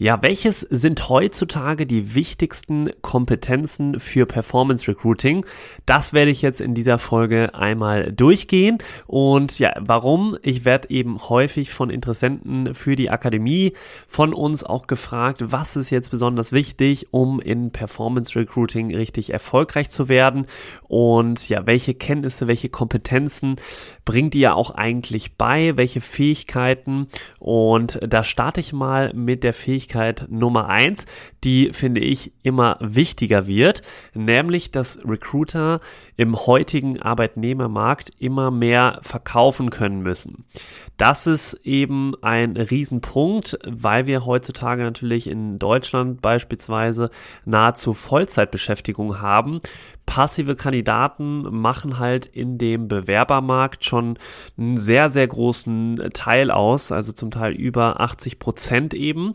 Ja, welches sind heutzutage die wichtigsten Kompetenzen für Performance Recruiting? Das werde ich jetzt in dieser Folge einmal durchgehen. Und ja, warum? Ich werde eben häufig von Interessenten für die Akademie von uns auch gefragt, was ist jetzt besonders wichtig, um in Performance Recruiting richtig erfolgreich zu werden? Und ja, welche Kenntnisse, welche Kompetenzen bringt ihr auch eigentlich bei? Welche Fähigkeiten? Und da starte ich mal mit der Fähigkeit, Fähigkeit Nummer eins, die finde ich immer wichtiger wird, nämlich dass Recruiter im heutigen Arbeitnehmermarkt immer mehr verkaufen können müssen. Das ist eben ein Riesenpunkt, weil wir heutzutage natürlich in Deutschland beispielsweise nahezu Vollzeitbeschäftigung haben passive Kandidaten machen halt in dem Bewerbermarkt schon einen sehr, sehr großen Teil aus, also zum Teil über 80 Prozent eben.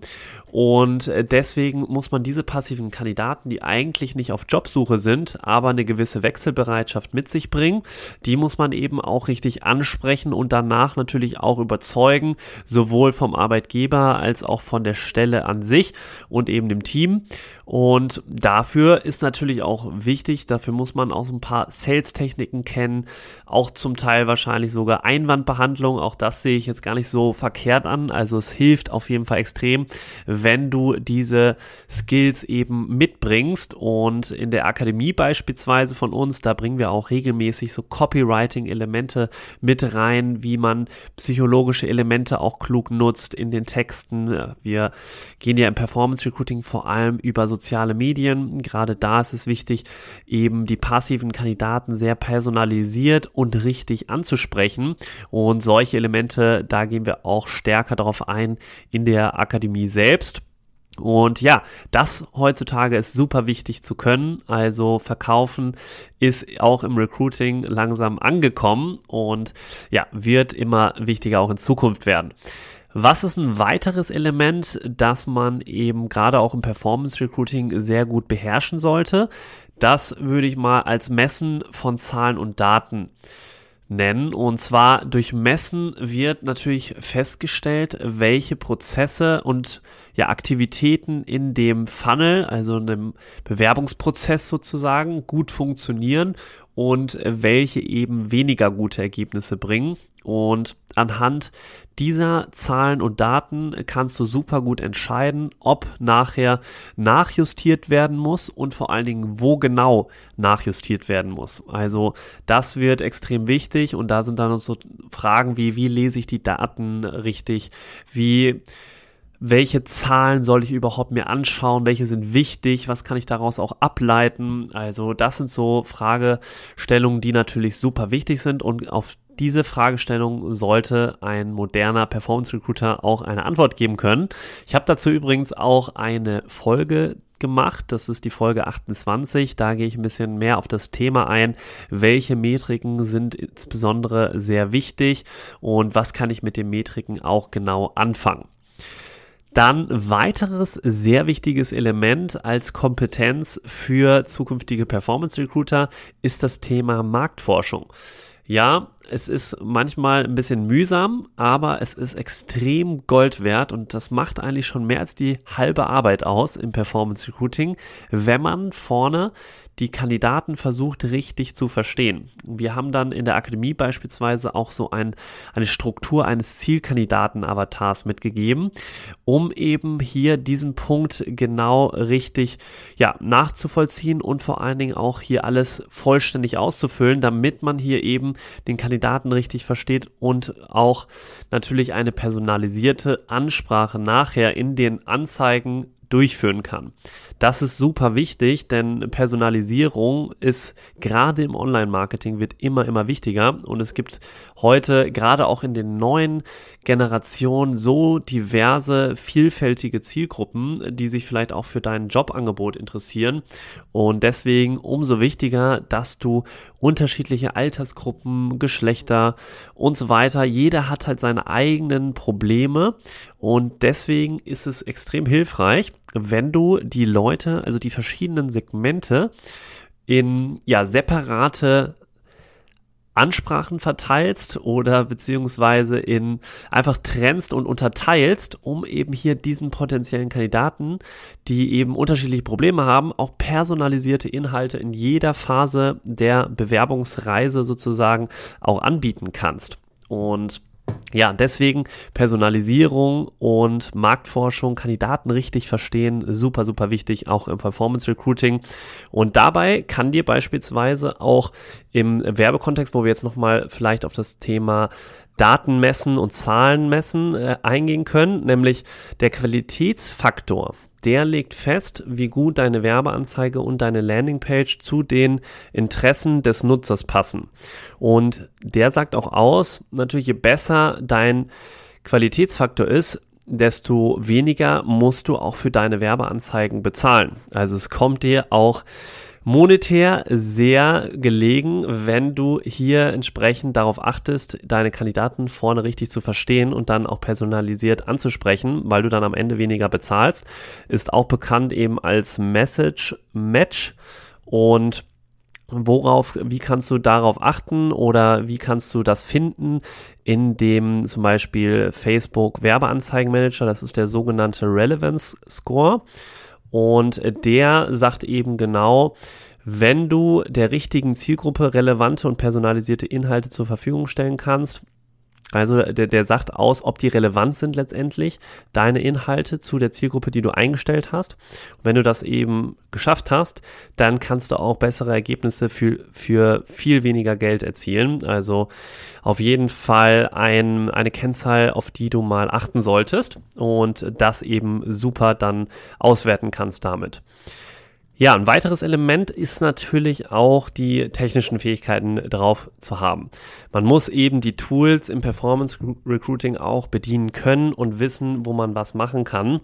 Und deswegen muss man diese passiven Kandidaten, die eigentlich nicht auf Jobsuche sind, aber eine gewisse Wechselbereitschaft mit sich bringen, die muss man eben auch richtig ansprechen und danach natürlich auch überzeugen, sowohl vom Arbeitgeber als auch von der Stelle an sich und eben dem Team. Und dafür ist natürlich auch wichtig, dafür muss man auch so ein paar Sales-Techniken kennen, auch zum Teil wahrscheinlich sogar Einwandbehandlung. Auch das sehe ich jetzt gar nicht so verkehrt an. Also es hilft auf jeden Fall extrem, wenn du diese Skills eben mitbringst. Und in der Akademie beispielsweise von uns, da bringen wir auch regelmäßig so Copywriting-Elemente mit rein, wie man psychologische Elemente auch klug nutzt in den Texten. Wir gehen ja im Performance Recruiting vor allem über soziale Medien. Gerade da ist es wichtig, eben die passiven Kandidaten sehr personalisiert und richtig anzusprechen. Und solche Elemente, da gehen wir auch stärker darauf ein in der Akademie selbst. Und ja, das heutzutage ist super wichtig zu können. Also verkaufen ist auch im Recruiting langsam angekommen und ja, wird immer wichtiger auch in Zukunft werden. Was ist ein weiteres Element, das man eben gerade auch im Performance Recruiting sehr gut beherrschen sollte? Das würde ich mal als Messen von Zahlen und Daten nennen. Und zwar durch Messen wird natürlich festgestellt, welche Prozesse und ja, Aktivitäten in dem Funnel, also in dem Bewerbungsprozess sozusagen, gut funktionieren und welche eben weniger gute Ergebnisse bringen. Und anhand dieser Zahlen und Daten kannst du super gut entscheiden, ob nachher nachjustiert werden muss und vor allen Dingen, wo genau nachjustiert werden muss. Also das wird extrem wichtig und da sind dann so Fragen wie, wie lese ich die Daten richtig, wie welche Zahlen soll ich überhaupt mir anschauen, welche sind wichtig, was kann ich daraus auch ableiten. Also das sind so Fragestellungen, die natürlich super wichtig sind und auf diese Fragestellung sollte ein moderner Performance Recruiter auch eine Antwort geben können. Ich habe dazu übrigens auch eine Folge gemacht. Das ist die Folge 28. Da gehe ich ein bisschen mehr auf das Thema ein. Welche Metriken sind insbesondere sehr wichtig und was kann ich mit den Metriken auch genau anfangen? Dann weiteres sehr wichtiges Element als Kompetenz für zukünftige Performance Recruiter ist das Thema Marktforschung. Ja, es ist manchmal ein bisschen mühsam, aber es ist extrem Gold wert und das macht eigentlich schon mehr als die halbe Arbeit aus im Performance Recruiting, wenn man vorne die Kandidaten versucht richtig zu verstehen. Wir haben dann in der Akademie beispielsweise auch so ein, eine Struktur eines Zielkandidaten-Avatars mitgegeben, um eben hier diesen Punkt genau richtig ja, nachzuvollziehen und vor allen Dingen auch hier alles vollständig auszufüllen, damit man hier eben den Kandidaten richtig versteht und auch natürlich eine personalisierte Ansprache nachher in den Anzeigen durchführen kann. Das ist super wichtig, denn Personalisierung ist gerade im Online-Marketing wird immer, immer wichtiger und es gibt heute gerade auch in den neuen Generationen so diverse, vielfältige Zielgruppen, die sich vielleicht auch für dein Jobangebot interessieren. Und deswegen umso wichtiger, dass du unterschiedliche Altersgruppen, Geschlechter und so weiter, jeder hat halt seine eigenen Probleme. Und deswegen ist es extrem hilfreich, wenn du die Leute, also die verschiedenen Segmente in ja separate Ansprachen verteilst oder beziehungsweise in einfach trennst und unterteilst, um eben hier diesen potenziellen Kandidaten, die eben unterschiedliche Probleme haben, auch personalisierte Inhalte in jeder Phase der Bewerbungsreise sozusagen auch anbieten kannst. Und ja, deswegen Personalisierung und Marktforschung, Kandidaten richtig verstehen, super, super wichtig, auch im Performance Recruiting. Und dabei kann dir beispielsweise auch im Werbekontext, wo wir jetzt nochmal vielleicht auf das Thema Daten messen und Zahlen messen äh, eingehen können, nämlich der Qualitätsfaktor der legt fest, wie gut deine Werbeanzeige und deine Landingpage zu den Interessen des Nutzers passen. Und der sagt auch aus, natürlich je besser dein Qualitätsfaktor ist, desto weniger musst du auch für deine Werbeanzeigen bezahlen. Also es kommt dir auch monetär sehr gelegen, wenn du hier entsprechend darauf achtest, deine Kandidaten vorne richtig zu verstehen und dann auch personalisiert anzusprechen, weil du dann am Ende weniger bezahlst. Ist auch bekannt eben als Message Match und worauf, wie kannst du darauf achten oder wie kannst du das finden in dem zum Beispiel Facebook Werbeanzeigenmanager, das ist der sogenannte Relevance Score. Und der sagt eben genau, wenn du der richtigen Zielgruppe relevante und personalisierte Inhalte zur Verfügung stellen kannst, also der, der sagt aus, ob die relevant sind letztendlich, deine Inhalte zu der Zielgruppe, die du eingestellt hast. Und wenn du das eben geschafft hast, dann kannst du auch bessere Ergebnisse für, für viel weniger Geld erzielen. Also auf jeden Fall ein, eine Kennzahl, auf die du mal achten solltest und das eben super dann auswerten kannst damit. Ja, ein weiteres Element ist natürlich auch die technischen Fähigkeiten drauf zu haben. Man muss eben die Tools im Performance Recruiting auch bedienen können und wissen, wo man was machen kann.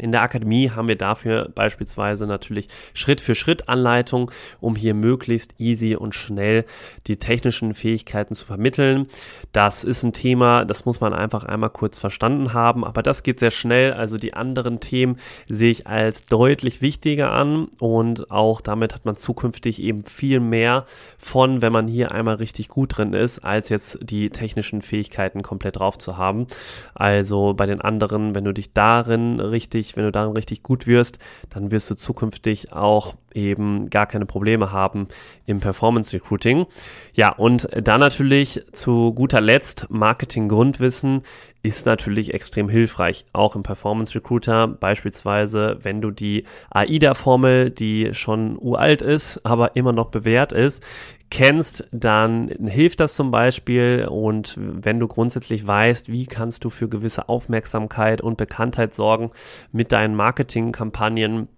In der Akademie haben wir dafür beispielsweise natürlich Schritt für Schritt Anleitung, um hier möglichst easy und schnell die technischen Fähigkeiten zu vermitteln. Das ist ein Thema, das muss man einfach einmal kurz verstanden haben, aber das geht sehr schnell. Also die anderen Themen sehe ich als deutlich wichtiger an und auch damit hat man zukünftig eben viel mehr von, wenn man hier einmal richtig gut drin ist, als jetzt die technischen Fähigkeiten komplett drauf zu haben. Also bei den anderen, wenn du dich darin richtig wenn du darin richtig gut wirst, dann wirst du zukünftig auch eben gar keine Probleme haben im Performance Recruiting. Ja, und dann natürlich zu guter Letzt Marketing Grundwissen ist natürlich extrem hilfreich, auch im Performance Recruiter. Beispielsweise, wenn du die AIDA-Formel, die schon uralt ist, aber immer noch bewährt ist, kennst, dann hilft das zum Beispiel. Und wenn du grundsätzlich weißt, wie kannst du für gewisse Aufmerksamkeit und Bekanntheit sorgen mit deinen Marketingkampagnen,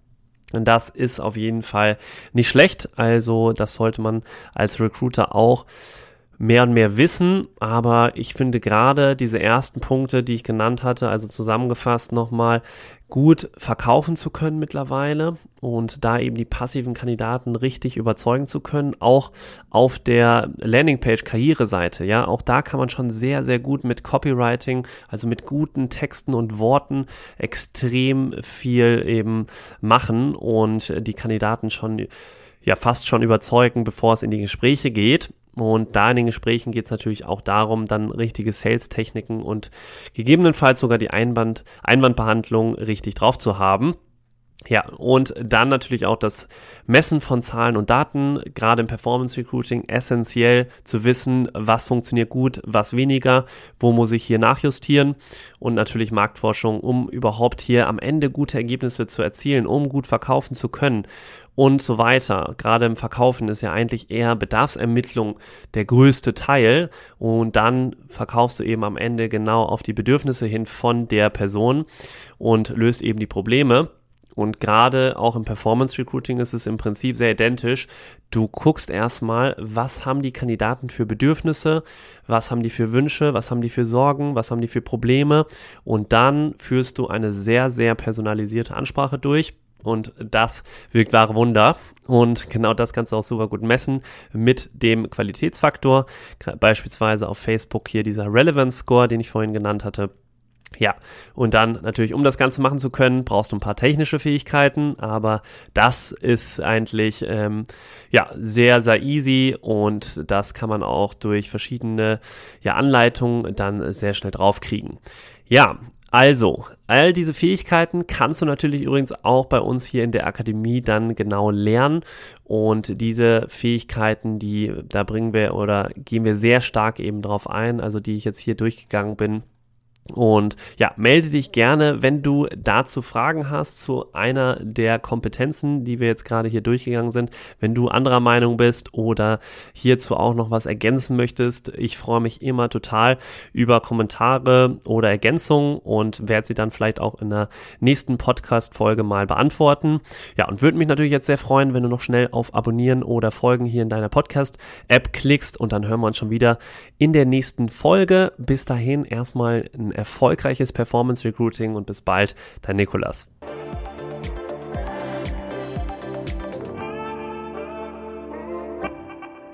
das ist auf jeden Fall nicht schlecht. Also das sollte man als Recruiter auch mehr und mehr wissen, aber ich finde gerade diese ersten Punkte, die ich genannt hatte, also zusammengefasst nochmal, gut verkaufen zu können mittlerweile und da eben die passiven Kandidaten richtig überzeugen zu können, auch auf der Landingpage Karriereseite, ja, auch da kann man schon sehr, sehr gut mit Copywriting, also mit guten Texten und Worten extrem viel eben machen und die Kandidaten schon ja fast schon überzeugen, bevor es in die Gespräche geht. Und da in den Gesprächen geht es natürlich auch darum, dann richtige Sales-Techniken und gegebenenfalls sogar die Einwand, Einwandbehandlung richtig drauf zu haben. Ja, und dann natürlich auch das Messen von Zahlen und Daten, gerade im Performance Recruiting, essentiell zu wissen, was funktioniert gut, was weniger, wo muss ich hier nachjustieren und natürlich Marktforschung, um überhaupt hier am Ende gute Ergebnisse zu erzielen, um gut verkaufen zu können und so weiter. Gerade im Verkaufen ist ja eigentlich eher Bedarfsermittlung der größte Teil und dann verkaufst du eben am Ende genau auf die Bedürfnisse hin von der Person und löst eben die Probleme. Und gerade auch im Performance Recruiting ist es im Prinzip sehr identisch. Du guckst erstmal, was haben die Kandidaten für Bedürfnisse, was haben die für Wünsche, was haben die für Sorgen, was haben die für Probleme und dann führst du eine sehr, sehr personalisierte Ansprache durch. Und das wirkt wahre Wunder. Und genau das kannst du auch super gut messen mit dem Qualitätsfaktor. Beispielsweise auf Facebook hier dieser Relevance Score, den ich vorhin genannt hatte. Ja, und dann natürlich, um das Ganze machen zu können, brauchst du ein paar technische Fähigkeiten, aber das ist eigentlich ähm, ja sehr, sehr easy und das kann man auch durch verschiedene ja, Anleitungen dann sehr schnell draufkriegen. Ja, also, all diese Fähigkeiten kannst du natürlich übrigens auch bei uns hier in der Akademie dann genau lernen. Und diese Fähigkeiten, die da bringen wir oder gehen wir sehr stark eben drauf ein, also die ich jetzt hier durchgegangen bin und ja, melde dich gerne, wenn du dazu Fragen hast zu einer der Kompetenzen, die wir jetzt gerade hier durchgegangen sind. Wenn du anderer Meinung bist oder hierzu auch noch was ergänzen möchtest, ich freue mich immer total über Kommentare oder Ergänzungen und werde sie dann vielleicht auch in der nächsten Podcast-Folge mal beantworten. Ja, und würde mich natürlich jetzt sehr freuen, wenn du noch schnell auf Abonnieren oder Folgen hier in deiner Podcast-App klickst und dann hören wir uns schon wieder in der nächsten Folge. Bis dahin erstmal ein erfolgreiches Performance Recruiting und bis bald, dein Nikolas.